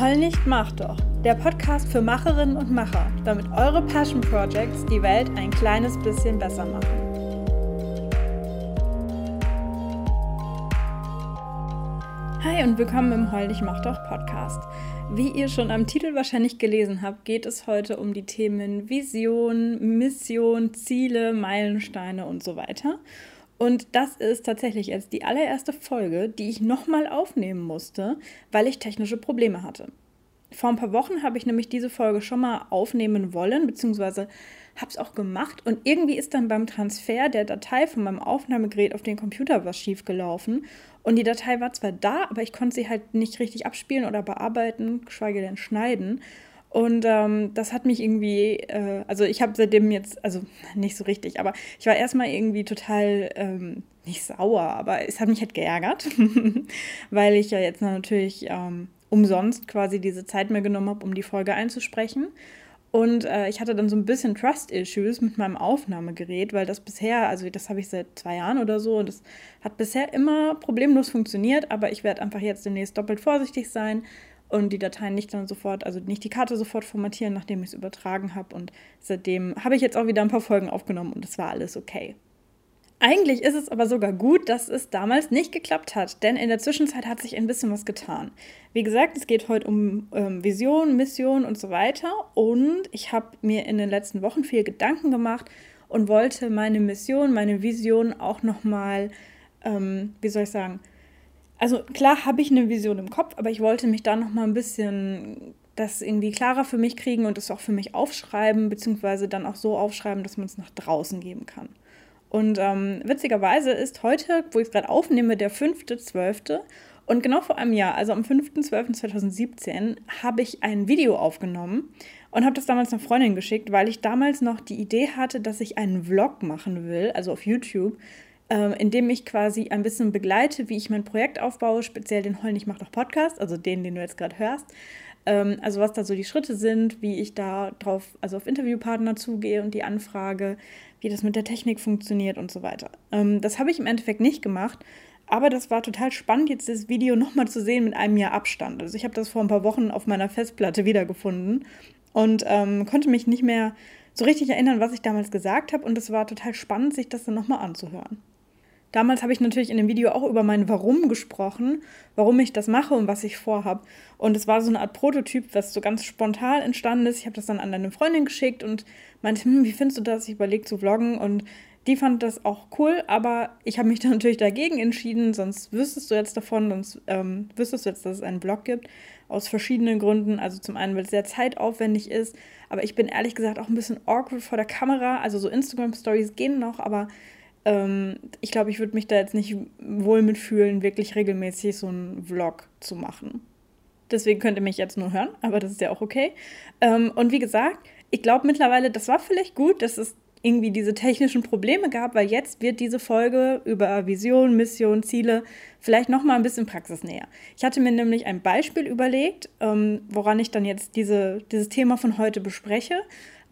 Heul nicht, mach doch. Der Podcast für Macherinnen und Macher, damit eure Passion Projects die Welt ein kleines bisschen besser machen. Hi und willkommen im Heul nicht, mach doch Podcast. Wie ihr schon am Titel wahrscheinlich gelesen habt, geht es heute um die Themen Vision, Mission, Ziele, Meilensteine und so weiter. Und das ist tatsächlich jetzt die allererste Folge, die ich nochmal aufnehmen musste, weil ich technische Probleme hatte. Vor ein paar Wochen habe ich nämlich diese Folge schon mal aufnehmen wollen, beziehungsweise habe es auch gemacht. Und irgendwie ist dann beim Transfer der Datei von meinem Aufnahmegerät auf den Computer was schief gelaufen. Und die Datei war zwar da, aber ich konnte sie halt nicht richtig abspielen oder bearbeiten, geschweige denn schneiden. Und ähm, das hat mich irgendwie, äh, also ich habe seitdem jetzt, also nicht so richtig, aber ich war erstmal irgendwie total, ähm, nicht sauer, aber es hat mich halt geärgert, weil ich ja jetzt natürlich ähm, umsonst quasi diese Zeit mir genommen habe, um die Folge einzusprechen. Und äh, ich hatte dann so ein bisschen Trust-Issues mit meinem Aufnahmegerät, weil das bisher, also das habe ich seit zwei Jahren oder so, und das hat bisher immer problemlos funktioniert, aber ich werde einfach jetzt demnächst doppelt vorsichtig sein und die Dateien nicht dann sofort, also nicht die Karte sofort formatieren, nachdem ich es übertragen habe. Und seitdem habe ich jetzt auch wieder ein paar Folgen aufgenommen und es war alles okay. Eigentlich ist es aber sogar gut, dass es damals nicht geklappt hat, denn in der Zwischenzeit hat sich ein bisschen was getan. Wie gesagt, es geht heute um ähm, Vision, Mission und so weiter. Und ich habe mir in den letzten Wochen viel Gedanken gemacht und wollte meine Mission, meine Vision auch nochmal, ähm, wie soll ich sagen, also klar habe ich eine Vision im Kopf, aber ich wollte mich da noch mal ein bisschen das irgendwie klarer für mich kriegen und es auch für mich aufschreiben, beziehungsweise dann auch so aufschreiben, dass man es nach draußen geben kann. Und ähm, witzigerweise ist heute, wo ich es gerade aufnehme, der 5.12. Und genau vor einem Jahr, also am 5.12.2017, habe ich ein Video aufgenommen und habe das damals einer Freundin geschickt, weil ich damals noch die Idee hatte, dass ich einen Vlog machen will, also auf YouTube, ähm, indem ich quasi ein bisschen begleite, wie ich mein Projekt aufbaue, speziell den Heul nicht mach doch Podcast, also den, den du jetzt gerade hörst. Ähm, also was da so die Schritte sind, wie ich da drauf, also auf Interviewpartner zugehe und die Anfrage, wie das mit der Technik funktioniert und so weiter. Ähm, das habe ich im Endeffekt nicht gemacht, aber das war total spannend, jetzt das Video nochmal zu sehen mit einem Jahr Abstand. Also ich habe das vor ein paar Wochen auf meiner Festplatte wiedergefunden und ähm, konnte mich nicht mehr so richtig erinnern, was ich damals gesagt habe. Und es war total spannend, sich das dann nochmal anzuhören. Damals habe ich natürlich in dem Video auch über mein Warum gesprochen, warum ich das mache und was ich vorhabe. Und es war so eine Art Prototyp, was so ganz spontan entstanden ist. Ich habe das dann an eine Freundin geschickt und meinte, hm, wie findest du das? Ich überlege zu vloggen und die fand das auch cool, aber ich habe mich dann natürlich dagegen entschieden, sonst wüsstest du jetzt davon, sonst ähm, wüsstest du jetzt, dass es einen Blog gibt, aus verschiedenen Gründen. Also zum einen, weil es sehr zeitaufwendig ist, aber ich bin ehrlich gesagt auch ein bisschen awkward vor der Kamera. Also so Instagram-Stories gehen noch, aber ähm, ich glaube, ich würde mich da jetzt nicht wohl mitfühlen, wirklich regelmäßig so einen Vlog zu machen. Deswegen könnt ihr mich jetzt nur hören, aber das ist ja auch okay. Ähm, und wie gesagt, ich glaube mittlerweile, das war vielleicht gut, dass es irgendwie diese technischen Probleme gab, weil jetzt wird diese Folge über Vision, Mission, Ziele vielleicht noch mal ein bisschen praxisnäher. Ich hatte mir nämlich ein Beispiel überlegt, ähm, woran ich dann jetzt diese, dieses Thema von heute bespreche.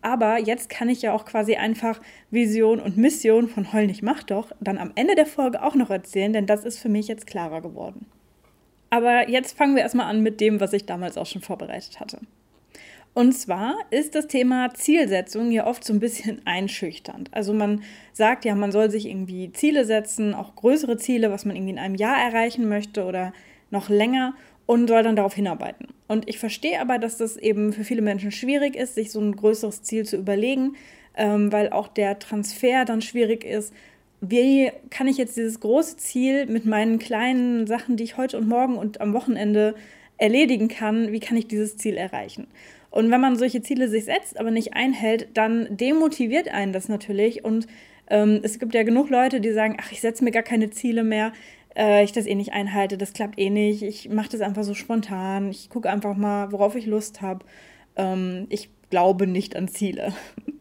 Aber jetzt kann ich ja auch quasi einfach Vision und Mission von Heul nicht mach doch dann am Ende der Folge auch noch erzählen, denn das ist für mich jetzt klarer geworden. Aber jetzt fangen wir erstmal an mit dem, was ich damals auch schon vorbereitet hatte. Und zwar ist das Thema Zielsetzung ja oft so ein bisschen einschüchternd. Also man sagt ja, man soll sich irgendwie Ziele setzen, auch größere Ziele, was man irgendwie in einem Jahr erreichen möchte oder noch länger und soll dann darauf hinarbeiten. Und ich verstehe aber, dass das eben für viele Menschen schwierig ist, sich so ein größeres Ziel zu überlegen, ähm, weil auch der Transfer dann schwierig ist. Wie kann ich jetzt dieses große Ziel mit meinen kleinen Sachen, die ich heute und morgen und am Wochenende erledigen kann, wie kann ich dieses Ziel erreichen? Und wenn man solche Ziele sich setzt, aber nicht einhält, dann demotiviert einen das natürlich. Und ähm, es gibt ja genug Leute, die sagen, ach, ich setze mir gar keine Ziele mehr, äh, ich das eh nicht einhalte, das klappt eh nicht, ich mache das einfach so spontan, ich gucke einfach mal, worauf ich Lust habe. Ähm, ich glaube nicht an Ziele.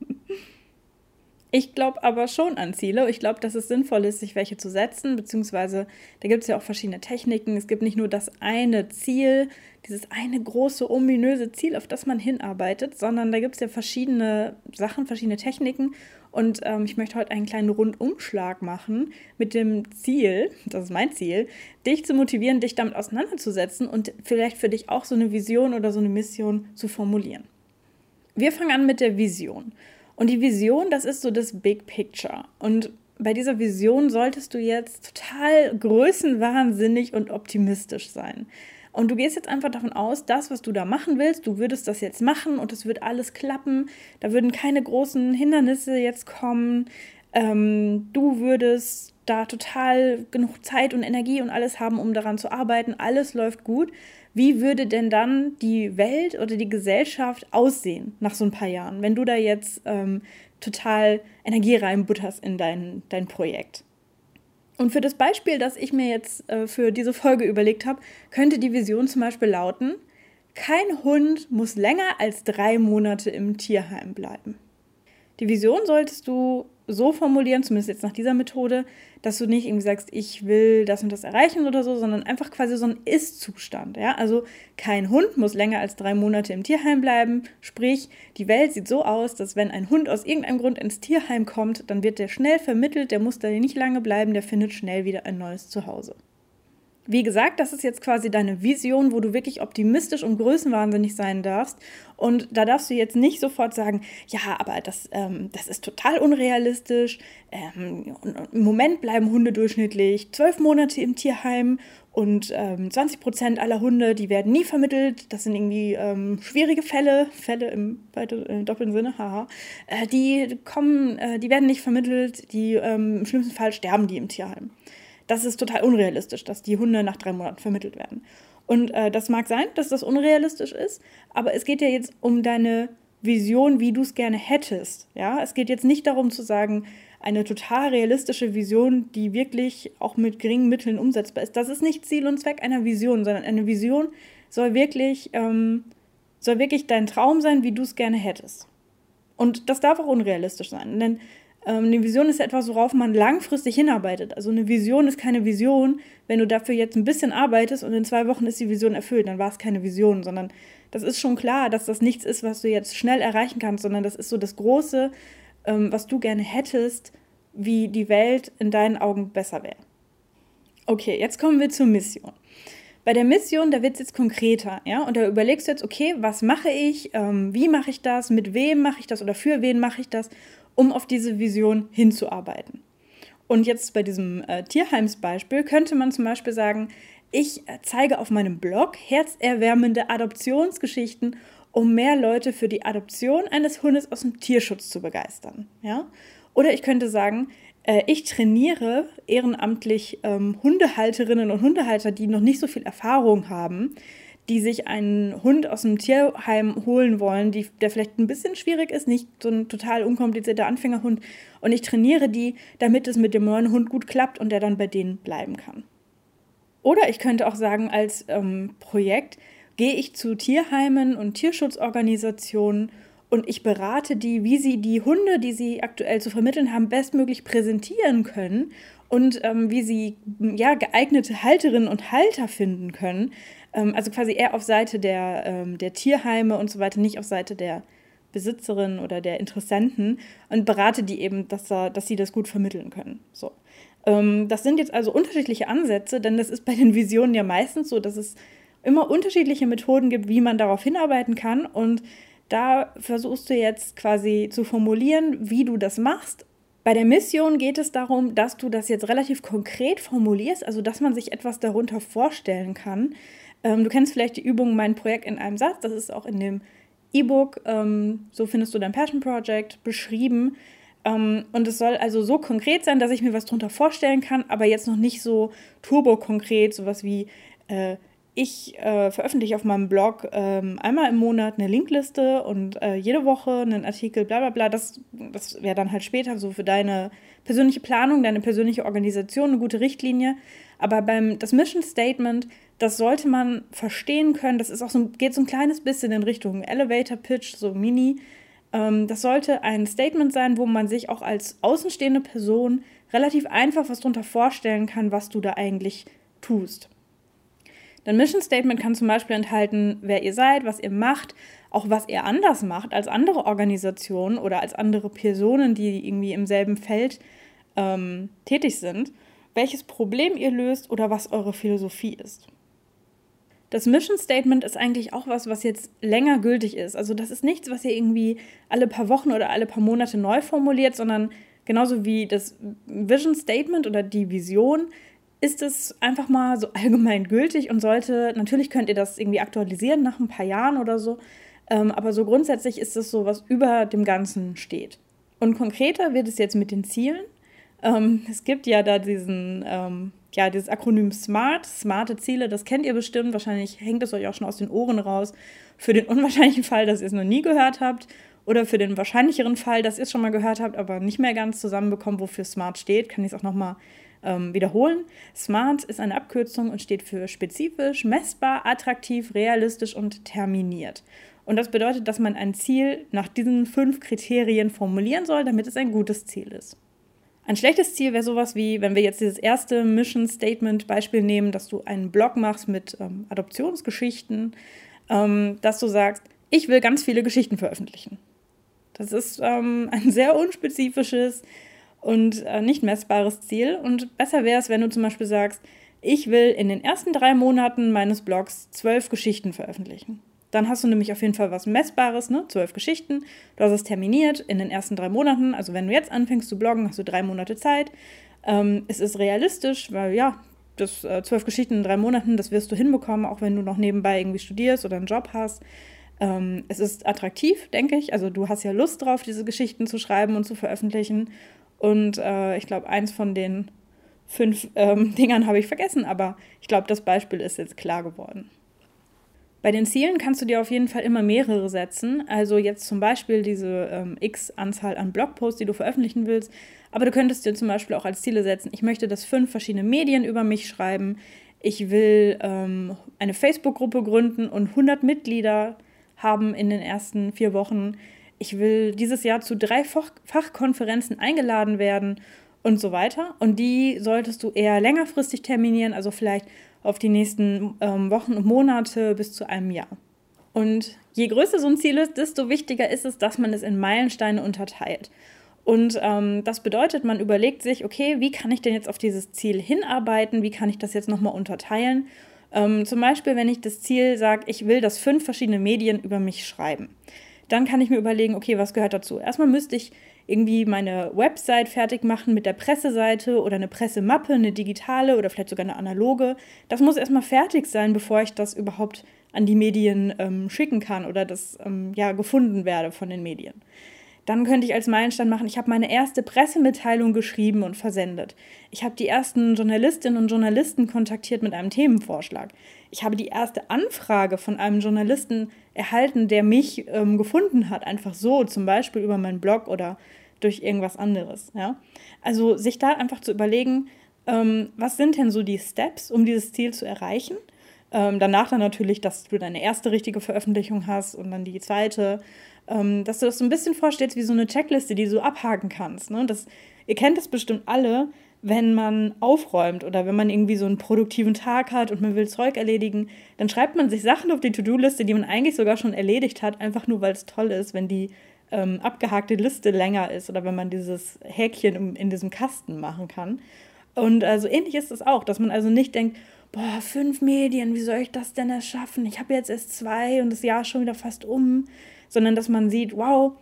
Ich glaube aber schon an Ziele. Ich glaube, dass es sinnvoll ist, sich welche zu setzen, beziehungsweise da gibt es ja auch verschiedene Techniken. Es gibt nicht nur das eine Ziel, dieses eine große, ominöse Ziel, auf das man hinarbeitet, sondern da gibt es ja verschiedene Sachen, verschiedene Techniken, Und ähm, ich möchte heute einen kleinen Rundumschlag machen mit dem Ziel, das ist mein Ziel, dich zu motivieren, dich damit auseinanderzusetzen und vielleicht für dich auch so eine Vision oder so eine Mission zu formulieren. Wir fangen an mit der Vision. Und die Vision, das ist so das Big Picture. Und bei dieser Vision solltest du jetzt total größenwahnsinnig und optimistisch sein. Und du gehst jetzt einfach davon aus, das, was du da machen willst, du würdest das jetzt machen und es wird alles klappen. Da würden keine großen Hindernisse jetzt kommen. Ähm, du würdest da total genug Zeit und Energie und alles haben, um daran zu arbeiten. Alles läuft gut. Wie würde denn dann die Welt oder die Gesellschaft aussehen nach so ein paar Jahren, wenn du da jetzt ähm, total Energie reinbutterst in dein, dein Projekt? Und für das Beispiel, das ich mir jetzt äh, für diese Folge überlegt habe, könnte die Vision zum Beispiel lauten, kein Hund muss länger als drei Monate im Tierheim bleiben. Die Vision solltest du so formulieren, zumindest jetzt nach dieser Methode, dass du nicht irgendwie sagst, ich will das und das erreichen oder so, sondern einfach quasi so ein Ist-Zustand. Ja? Also kein Hund muss länger als drei Monate im Tierheim bleiben. Sprich, die Welt sieht so aus, dass wenn ein Hund aus irgendeinem Grund ins Tierheim kommt, dann wird der schnell vermittelt, der muss da nicht lange bleiben, der findet schnell wieder ein neues Zuhause. Wie gesagt, das ist jetzt quasi deine Vision, wo du wirklich optimistisch und größenwahnsinnig sein darfst. Und da darfst du jetzt nicht sofort sagen, ja, aber das, ähm, das ist total unrealistisch. Ähm, Im Moment bleiben Hunde durchschnittlich zwölf Monate im Tierheim und ähm, 20 Prozent aller Hunde, die werden nie vermittelt. Das sind irgendwie ähm, schwierige Fälle, Fälle im, im doppelten Sinne, haha. Äh, die kommen, äh, die werden nicht vermittelt, die ähm, im schlimmsten Fall sterben die im Tierheim das ist total unrealistisch, dass die Hunde nach drei Monaten vermittelt werden. Und äh, das mag sein, dass das unrealistisch ist, aber es geht ja jetzt um deine Vision, wie du es gerne hättest. Ja, es geht jetzt nicht darum zu sagen, eine total realistische Vision, die wirklich auch mit geringen Mitteln umsetzbar ist. Das ist nicht Ziel und Zweck einer Vision, sondern eine Vision soll wirklich, ähm, soll wirklich dein Traum sein, wie du es gerne hättest. Und das darf auch unrealistisch sein, denn eine Vision ist etwas, worauf man langfristig hinarbeitet. Also eine Vision ist keine Vision, wenn du dafür jetzt ein bisschen arbeitest und in zwei Wochen ist die Vision erfüllt, dann war es keine Vision, sondern das ist schon klar, dass das nichts ist, was du jetzt schnell erreichen kannst, sondern das ist so das Große, ähm, was du gerne hättest, wie die Welt in deinen Augen besser wäre. Okay, jetzt kommen wir zur Mission. Bei der Mission, da wird es jetzt konkreter, ja, und da überlegst du jetzt, okay, was mache ich, ähm, wie mache ich das, mit wem mache ich das oder für wen mache ich das um auf diese Vision hinzuarbeiten. Und jetzt bei diesem äh, Tierheimsbeispiel könnte man zum Beispiel sagen, ich äh, zeige auf meinem Blog herzerwärmende Adoptionsgeschichten, um mehr Leute für die Adoption eines Hundes aus dem Tierschutz zu begeistern. Ja? Oder ich könnte sagen, ich trainiere ehrenamtlich ähm, Hundehalterinnen und Hundehalter, die noch nicht so viel Erfahrung haben, die sich einen Hund aus dem Tierheim holen wollen, die, der vielleicht ein bisschen schwierig ist, nicht so ein total unkomplizierter Anfängerhund. Und ich trainiere die, damit es mit dem neuen Hund gut klappt und der dann bei denen bleiben kann. Oder ich könnte auch sagen, als ähm, Projekt gehe ich zu Tierheimen und Tierschutzorganisationen und ich berate die, wie sie die Hunde, die sie aktuell zu vermitteln haben, bestmöglich präsentieren können und ähm, wie sie ja, geeignete Halterinnen und Halter finden können, ähm, also quasi eher auf Seite der, ähm, der Tierheime und so weiter, nicht auf Seite der Besitzerin oder der Interessenten und berate die eben, dass, dass sie das gut vermitteln können. So. Ähm, das sind jetzt also unterschiedliche Ansätze, denn das ist bei den Visionen ja meistens so, dass es immer unterschiedliche Methoden gibt, wie man darauf hinarbeiten kann. Und da versuchst du jetzt quasi zu formulieren, wie du das machst. Bei der Mission geht es darum, dass du das jetzt relativ konkret formulierst, also dass man sich etwas darunter vorstellen kann. Ähm, du kennst vielleicht die Übung Mein Projekt in einem Satz. Das ist auch in dem E-Book, ähm, so findest du dein Passion Project, beschrieben. Ähm, und es soll also so konkret sein, dass ich mir was darunter vorstellen kann, aber jetzt noch nicht so turbo-konkret, sowas wie äh, ich äh, veröffentliche auf meinem Blog ähm, einmal im Monat eine Linkliste und äh, jede Woche einen Artikel, bla bla bla. Das, das wäre dann halt später so für deine persönliche Planung, deine persönliche Organisation eine gute Richtlinie. Aber beim das Mission Statement das sollte man verstehen können. Das ist auch so, geht so ein kleines bisschen in Richtung Elevator Pitch, so Mini. Ähm, das sollte ein Statement sein, wo man sich auch als außenstehende Person relativ einfach was darunter vorstellen kann, was du da eigentlich tust. Dein Mission Statement kann zum Beispiel enthalten, wer ihr seid, was ihr macht, auch was ihr anders macht als andere Organisationen oder als andere Personen, die irgendwie im selben Feld ähm, tätig sind, welches Problem ihr löst oder was eure Philosophie ist. Das Mission Statement ist eigentlich auch was, was jetzt länger gültig ist. Also das ist nichts, was ihr irgendwie alle paar Wochen oder alle paar Monate neu formuliert, sondern genauso wie das Vision Statement oder die Vision ist es einfach mal so allgemein gültig und sollte, natürlich könnt ihr das irgendwie aktualisieren nach ein paar Jahren oder so, ähm, aber so grundsätzlich ist es so, was über dem Ganzen steht. Und konkreter wird es jetzt mit den Zielen. Ähm, es gibt ja da diesen, ähm, ja, dieses Akronym SMART, smarte Ziele, das kennt ihr bestimmt. Wahrscheinlich hängt es euch auch schon aus den Ohren raus. Für den unwahrscheinlichen Fall, dass ihr es noch nie gehört habt. Oder für den wahrscheinlicheren Fall, dass ihr es schon mal gehört habt, aber nicht mehr ganz zusammenbekommen, wofür SMART steht, kann ich es auch nochmal ähm, wiederholen. SMART ist eine Abkürzung und steht für spezifisch, messbar, attraktiv, realistisch und terminiert. Und das bedeutet, dass man ein Ziel nach diesen fünf Kriterien formulieren soll, damit es ein gutes Ziel ist. Ein schlechtes Ziel wäre sowas wie, wenn wir jetzt dieses erste Mission Statement Beispiel nehmen, dass du einen Blog machst mit ähm, Adoptionsgeschichten, ähm, dass du sagst, ich will ganz viele Geschichten veröffentlichen. Das ist ähm, ein sehr unspezifisches und äh, nicht messbares Ziel. Und besser wäre es, wenn du zum Beispiel sagst, ich will in den ersten drei Monaten meines Blogs zwölf Geschichten veröffentlichen. Dann hast du nämlich auf jeden Fall was Messbares, ne? Zwölf Geschichten. Du hast es terminiert in den ersten drei Monaten. Also wenn du jetzt anfängst zu bloggen, hast du drei Monate Zeit. Ähm, es ist realistisch, weil ja, das äh, zwölf Geschichten in drei Monaten, das wirst du hinbekommen, auch wenn du noch nebenbei irgendwie studierst oder einen Job hast. Ähm, es ist attraktiv, denke ich. Also du hast ja Lust drauf, diese Geschichten zu schreiben und zu veröffentlichen. Und äh, ich glaube, eins von den fünf ähm, Dingern habe ich vergessen, aber ich glaube, das Beispiel ist jetzt klar geworden. Bei den Zielen kannst du dir auf jeden Fall immer mehrere setzen. Also jetzt zum Beispiel diese ähm, x Anzahl an Blogposts, die du veröffentlichen willst. Aber du könntest dir zum Beispiel auch als Ziele setzen, ich möchte, dass fünf verschiedene Medien über mich schreiben. Ich will ähm, eine Facebook-Gruppe gründen und 100 Mitglieder haben in den ersten vier Wochen. Ich will dieses Jahr zu drei Fach Fachkonferenzen eingeladen werden und so weiter. Und die solltest du eher längerfristig terminieren, also vielleicht auf die nächsten ähm, Wochen und Monate bis zu einem Jahr. Und je größer so ein Ziel ist, desto wichtiger ist es, dass man es in Meilensteine unterteilt. Und ähm, das bedeutet, man überlegt sich, okay, wie kann ich denn jetzt auf dieses Ziel hinarbeiten? Wie kann ich das jetzt nochmal unterteilen? Ähm, zum Beispiel, wenn ich das Ziel sage, ich will, dass fünf verschiedene Medien über mich schreiben. Dann kann ich mir überlegen, okay, was gehört dazu? Erstmal müsste ich irgendwie meine Website fertig machen mit der Presseseite oder eine Pressemappe, eine digitale oder vielleicht sogar eine analoge. Das muss erstmal fertig sein, bevor ich das überhaupt an die Medien ähm, schicken kann oder das ähm, ja gefunden werde von den Medien. Dann könnte ich als Meilenstein machen, ich habe meine erste Pressemitteilung geschrieben und versendet. Ich habe die ersten Journalistinnen und Journalisten kontaktiert mit einem Themenvorschlag. Ich habe die erste Anfrage von einem Journalisten erhalten, der mich ähm, gefunden hat, einfach so, zum Beispiel über meinen Blog oder durch irgendwas anderes. Ja? Also sich da einfach zu überlegen, ähm, was sind denn so die Steps, um dieses Ziel zu erreichen? Ähm, danach dann natürlich, dass du deine erste richtige Veröffentlichung hast und dann die zweite ähm, dass du das so ein bisschen vorstellst wie so eine Checkliste, die du abhaken kannst. Ne? Das, ihr kennt das bestimmt alle, wenn man aufräumt oder wenn man irgendwie so einen produktiven Tag hat und man will Zeug erledigen, dann schreibt man sich Sachen auf die To-Do-Liste, die man eigentlich sogar schon erledigt hat, einfach nur weil es toll ist, wenn die ähm, abgehakte Liste länger ist oder wenn man dieses Häkchen in, in diesem Kasten machen kann. Und also ähnlich ist es auch, dass man also nicht denkt, boah, fünf Medien, wie soll ich das denn erschaffen? Ich habe jetzt erst zwei und das Jahr schon wieder fast um sondern dass man sieht, wow,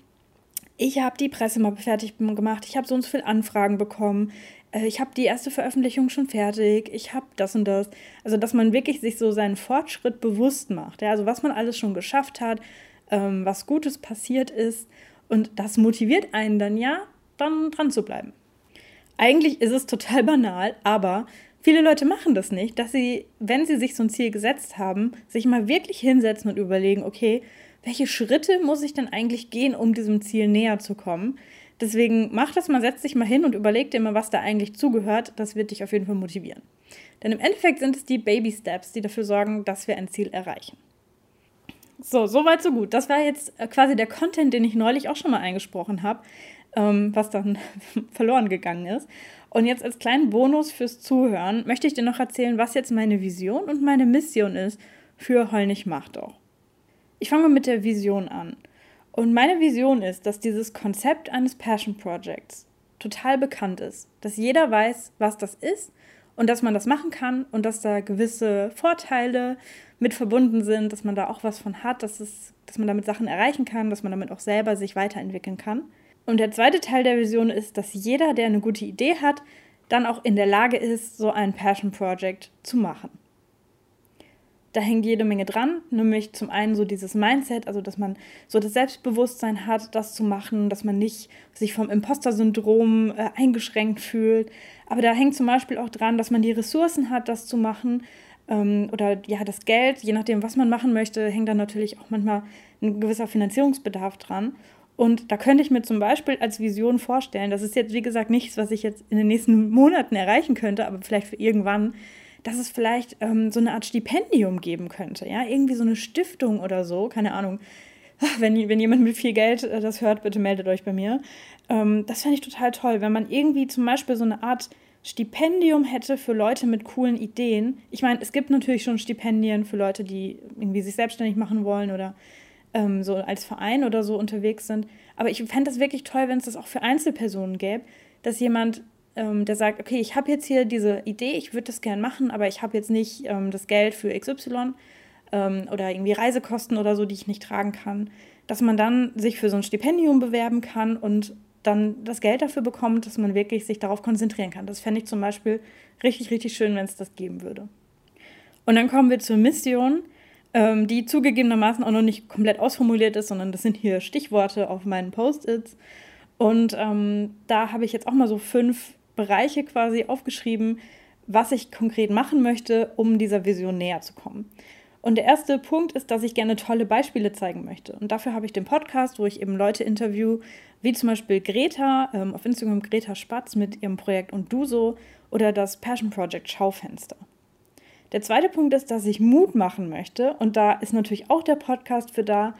ich habe die Pressemappe fertig gemacht, ich habe so und so viele Anfragen bekommen, äh, ich habe die erste Veröffentlichung schon fertig, ich habe das und das. Also, dass man wirklich sich so seinen Fortschritt bewusst macht, ja? also was man alles schon geschafft hat, ähm, was Gutes passiert ist und das motiviert einen dann ja, dann dran zu bleiben. Eigentlich ist es total banal, aber viele Leute machen das nicht, dass sie, wenn sie sich so ein Ziel gesetzt haben, sich mal wirklich hinsetzen und überlegen, okay, welche Schritte muss ich denn eigentlich gehen, um diesem Ziel näher zu kommen? Deswegen mach das mal, setz dich mal hin und überleg dir mal, was da eigentlich zugehört. Das wird dich auf jeden Fall motivieren. Denn im Endeffekt sind es die Baby Steps, die dafür sorgen, dass wir ein Ziel erreichen. So, soweit, so gut. Das war jetzt äh, quasi der Content, den ich neulich auch schon mal eingesprochen habe, ähm, was dann verloren gegangen ist. Und jetzt als kleinen Bonus fürs Zuhören möchte ich dir noch erzählen, was jetzt meine Vision und meine Mission ist für Heul nicht mach doch. Ich fange mit der Vision an. Und meine Vision ist, dass dieses Konzept eines Passion Projects total bekannt ist, dass jeder weiß, was das ist und dass man das machen kann und dass da gewisse Vorteile mit verbunden sind, dass man da auch was von hat, dass, es, dass man damit Sachen erreichen kann, dass man damit auch selber sich weiterentwickeln kann. Und der zweite Teil der Vision ist, dass jeder, der eine gute Idee hat, dann auch in der Lage ist, so ein Passion Project zu machen. Da hängt jede Menge dran, nämlich zum einen so dieses Mindset, also dass man so das Selbstbewusstsein hat, das zu machen, dass man nicht sich vom Imposter-Syndrom äh, eingeschränkt fühlt. Aber da hängt zum Beispiel auch dran, dass man die Ressourcen hat, das zu machen. Ähm, oder ja, das Geld, je nachdem, was man machen möchte, hängt dann natürlich auch manchmal ein gewisser Finanzierungsbedarf dran. Und da könnte ich mir zum Beispiel als Vision vorstellen, das ist jetzt wie gesagt nichts, was ich jetzt in den nächsten Monaten erreichen könnte, aber vielleicht für irgendwann, dass es vielleicht ähm, so eine Art Stipendium geben könnte. Ja, irgendwie so eine Stiftung oder so, keine Ahnung. Wenn, wenn jemand mit viel Geld äh, das hört, bitte meldet euch bei mir. Ähm, das fände ich total toll, wenn man irgendwie zum Beispiel so eine Art Stipendium hätte für Leute mit coolen Ideen. Ich meine, es gibt natürlich schon Stipendien für Leute, die irgendwie sich selbstständig machen wollen oder ähm, so als Verein oder so unterwegs sind. Aber ich fände das wirklich toll, wenn es das auch für Einzelpersonen gäbe, dass jemand, ähm, der sagt, okay, ich habe jetzt hier diese Idee, ich würde das gerne machen, aber ich habe jetzt nicht ähm, das Geld für XY ähm, oder irgendwie Reisekosten oder so, die ich nicht tragen kann, dass man dann sich für so ein Stipendium bewerben kann und dann das Geld dafür bekommt, dass man wirklich sich darauf konzentrieren kann. Das fände ich zum Beispiel richtig, richtig schön, wenn es das geben würde. Und dann kommen wir zur Mission ähm, die zugegebenermaßen auch noch nicht komplett ausformuliert ist, sondern das sind hier Stichworte auf meinen Post-its. Und ähm, da habe ich jetzt auch mal so fünf Bereiche quasi aufgeschrieben, was ich konkret machen möchte, um dieser Vision näher zu kommen. Und der erste Punkt ist, dass ich gerne tolle Beispiele zeigen möchte. Und dafür habe ich den Podcast, wo ich eben Leute interview, wie zum Beispiel Greta, ähm, auf Instagram Greta Spatz mit ihrem Projekt und du so oder das Passion Project Schaufenster. Der zweite Punkt ist, dass ich Mut machen möchte. Und da ist natürlich auch der Podcast für da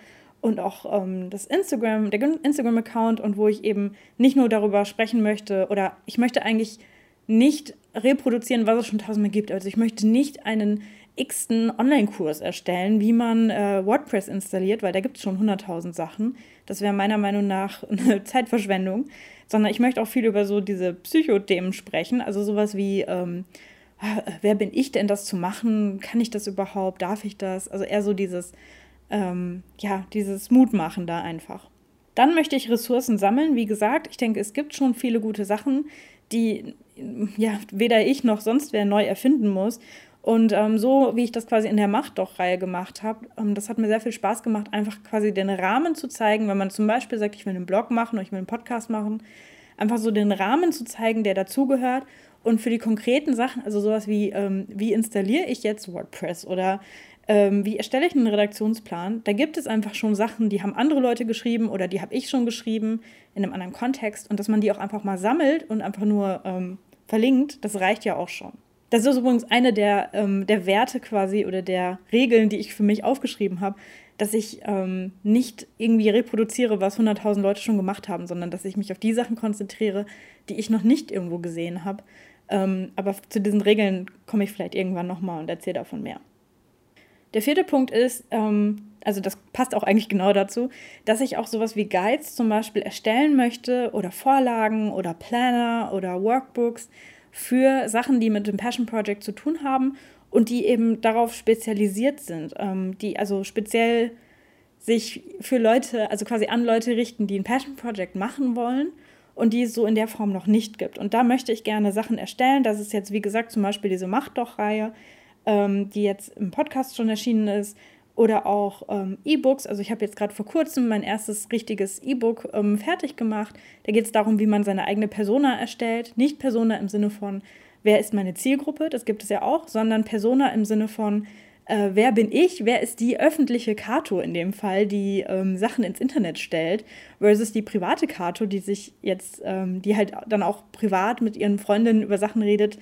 und auch ähm, das Instagram, der Instagram-Account und wo ich eben nicht nur darüber sprechen möchte oder ich möchte eigentlich nicht reproduzieren, was es schon tausendmal gibt. Also ich möchte nicht einen x-ten Online-Kurs erstellen, wie man äh, WordPress installiert, weil da gibt es schon 100.000 Sachen. Das wäre meiner Meinung nach eine Zeitverschwendung. Sondern ich möchte auch viel über so diese Psychothemen sprechen, also sowas wie ähm, Ah, wer bin ich denn, das zu machen? Kann ich das überhaupt? Darf ich das? Also eher so dieses, ähm, ja, dieses Mutmachen da einfach. Dann möchte ich Ressourcen sammeln. Wie gesagt, ich denke, es gibt schon viele gute Sachen, die ja weder ich noch sonst wer neu erfinden muss. Und ähm, so wie ich das quasi in der Macht doch Reihe gemacht habe, ähm, das hat mir sehr viel Spaß gemacht, einfach quasi den Rahmen zu zeigen, wenn man zum Beispiel sagt, ich will einen Blog machen oder ich will einen Podcast machen, einfach so den Rahmen zu zeigen, der dazugehört und für die konkreten Sachen, also sowas wie, ähm, wie installiere ich jetzt WordPress oder ähm, wie erstelle ich einen Redaktionsplan, da gibt es einfach schon Sachen, die haben andere Leute geschrieben oder die habe ich schon geschrieben in einem anderen Kontext und dass man die auch einfach mal sammelt und einfach nur ähm, verlinkt, das reicht ja auch schon. Das ist übrigens eine der, ähm, der Werte quasi oder der Regeln, die ich für mich aufgeschrieben habe, dass ich ähm, nicht irgendwie reproduziere, was 100.000 Leute schon gemacht haben, sondern dass ich mich auf die Sachen konzentriere, die ich noch nicht irgendwo gesehen habe ähm, aber zu diesen Regeln komme ich vielleicht irgendwann nochmal und erzähle davon mehr. Der vierte Punkt ist, ähm, also das passt auch eigentlich genau dazu, dass ich auch sowas wie Guides zum Beispiel erstellen möchte oder Vorlagen oder Planner oder Workbooks für Sachen, die mit dem Passion Project zu tun haben und die eben darauf spezialisiert sind, ähm, die also speziell sich für Leute, also quasi an Leute richten, die ein Passion Project machen wollen und die es so in der Form noch nicht gibt. Und da möchte ich gerne Sachen erstellen. Das ist jetzt, wie gesagt, zum Beispiel diese Macht doch-Reihe, ähm, die jetzt im Podcast schon erschienen ist. Oder auch ähm, E-Books. Also ich habe jetzt gerade vor kurzem mein erstes richtiges E-Book ähm, fertig gemacht. Da geht es darum, wie man seine eigene Persona erstellt. Nicht Persona im Sinne von, wer ist meine Zielgruppe, das gibt es ja auch, sondern Persona im Sinne von, äh, wer bin ich, wer ist die öffentliche Kato in dem Fall, die ähm, Sachen ins Internet stellt, versus die private Kato, die sich jetzt, ähm, die halt dann auch privat mit ihren Freundinnen über Sachen redet,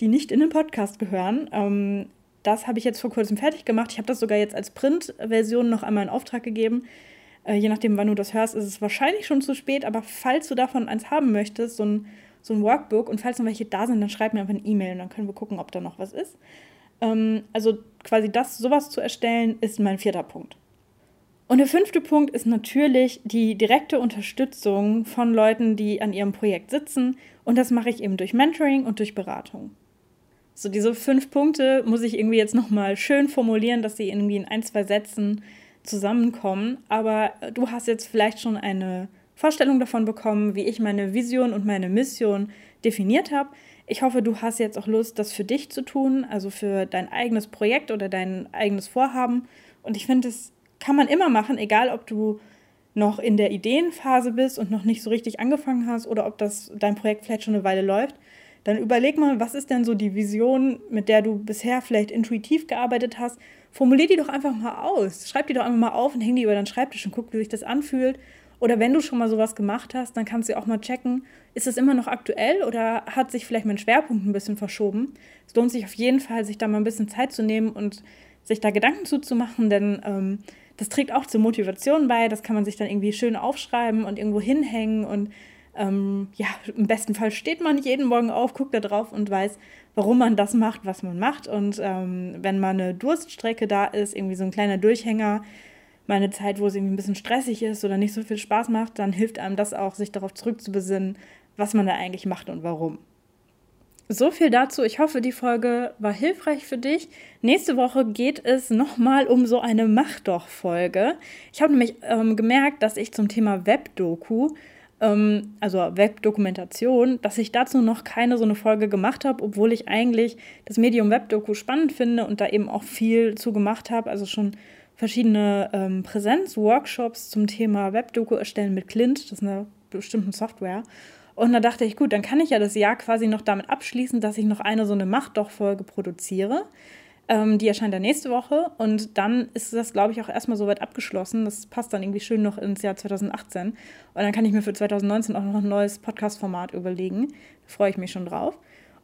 die nicht in den Podcast gehören. Ähm, das habe ich jetzt vor kurzem fertig gemacht. Ich habe das sogar jetzt als Printversion noch einmal in Auftrag gegeben. Äh, je nachdem, wann du das hörst, ist es wahrscheinlich schon zu spät, aber falls du davon eins haben möchtest, so ein so ein Workbook und falls noch welche da sind, dann schreib mir einfach eine E-Mail und dann können wir gucken, ob da noch was ist. Ähm, also quasi das, sowas zu erstellen, ist mein vierter Punkt. Und der fünfte Punkt ist natürlich die direkte Unterstützung von Leuten, die an ihrem Projekt sitzen. Und das mache ich eben durch Mentoring und durch Beratung. So diese fünf Punkte muss ich irgendwie jetzt nochmal schön formulieren, dass sie irgendwie in ein, zwei Sätzen zusammenkommen. Aber du hast jetzt vielleicht schon eine Vorstellung davon bekommen, wie ich meine Vision und meine Mission definiert habe. Ich hoffe, du hast jetzt auch Lust, das für dich zu tun, also für dein eigenes Projekt oder dein eigenes Vorhaben. Und ich finde, es kann man immer machen, egal ob du noch in der Ideenphase bist und noch nicht so richtig angefangen hast oder ob das dein Projekt vielleicht schon eine Weile läuft. Dann überleg mal, was ist denn so die Vision, mit der du bisher vielleicht intuitiv gearbeitet hast. Formulier die doch einfach mal aus. Schreib die doch einfach mal auf und häng die über deinen Schreibtisch und guck, wie sich das anfühlt. Oder wenn du schon mal sowas gemacht hast, dann kannst du auch mal checken, ist das immer noch aktuell oder hat sich vielleicht mein Schwerpunkt ein bisschen verschoben? Es lohnt sich auf jeden Fall, sich da mal ein bisschen Zeit zu nehmen und sich da Gedanken zuzumachen, denn ähm, das trägt auch zur Motivation bei. Das kann man sich dann irgendwie schön aufschreiben und irgendwo hinhängen. Und ähm, ja, im besten Fall steht man jeden Morgen auf, guckt da drauf und weiß, warum man das macht, was man macht. Und ähm, wenn mal eine Durststrecke da ist, irgendwie so ein kleiner Durchhänger, mal eine Zeit, wo es irgendwie ein bisschen stressig ist oder nicht so viel Spaß macht, dann hilft einem das auch, sich darauf zurückzubesinnen, was man da eigentlich macht und warum. So viel dazu. Ich hoffe, die Folge war hilfreich für dich. Nächste Woche geht es nochmal um so eine Mach doch Folge. Ich habe nämlich ähm, gemerkt, dass ich zum Thema Webdoku, ähm, also Webdokumentation, dass ich dazu noch keine so eine Folge gemacht habe, obwohl ich eigentlich das Medium Webdoku spannend finde und da eben auch viel zu gemacht habe. Also schon verschiedene ähm, Präsenz-Workshops zum Thema Webdoku erstellen mit Clint. Das ist eine bestimmte Software. Und da dachte ich, gut, dann kann ich ja das Jahr quasi noch damit abschließen, dass ich noch eine so eine Macht doch Folge produziere. Ähm, die erscheint dann nächste Woche und dann ist das, glaube ich, auch erstmal soweit abgeschlossen. Das passt dann irgendwie schön noch ins Jahr 2018. Und dann kann ich mir für 2019 auch noch ein neues Podcast-Format überlegen. Da freue ich mich schon drauf.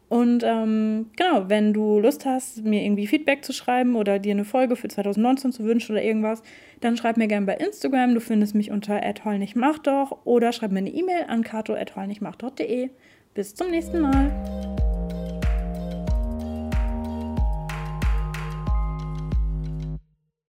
Und ähm, genau, wenn du Lust hast, mir irgendwie Feedback zu schreiben oder dir eine Folge für 2019 zu wünschen oder irgendwas, dann schreib mir gerne bei Instagram. Du findest mich unter @heulnichtmachdoch oder schreib mir eine E-Mail an kato@heulnichtmachdoch.de. Bis zum nächsten Mal.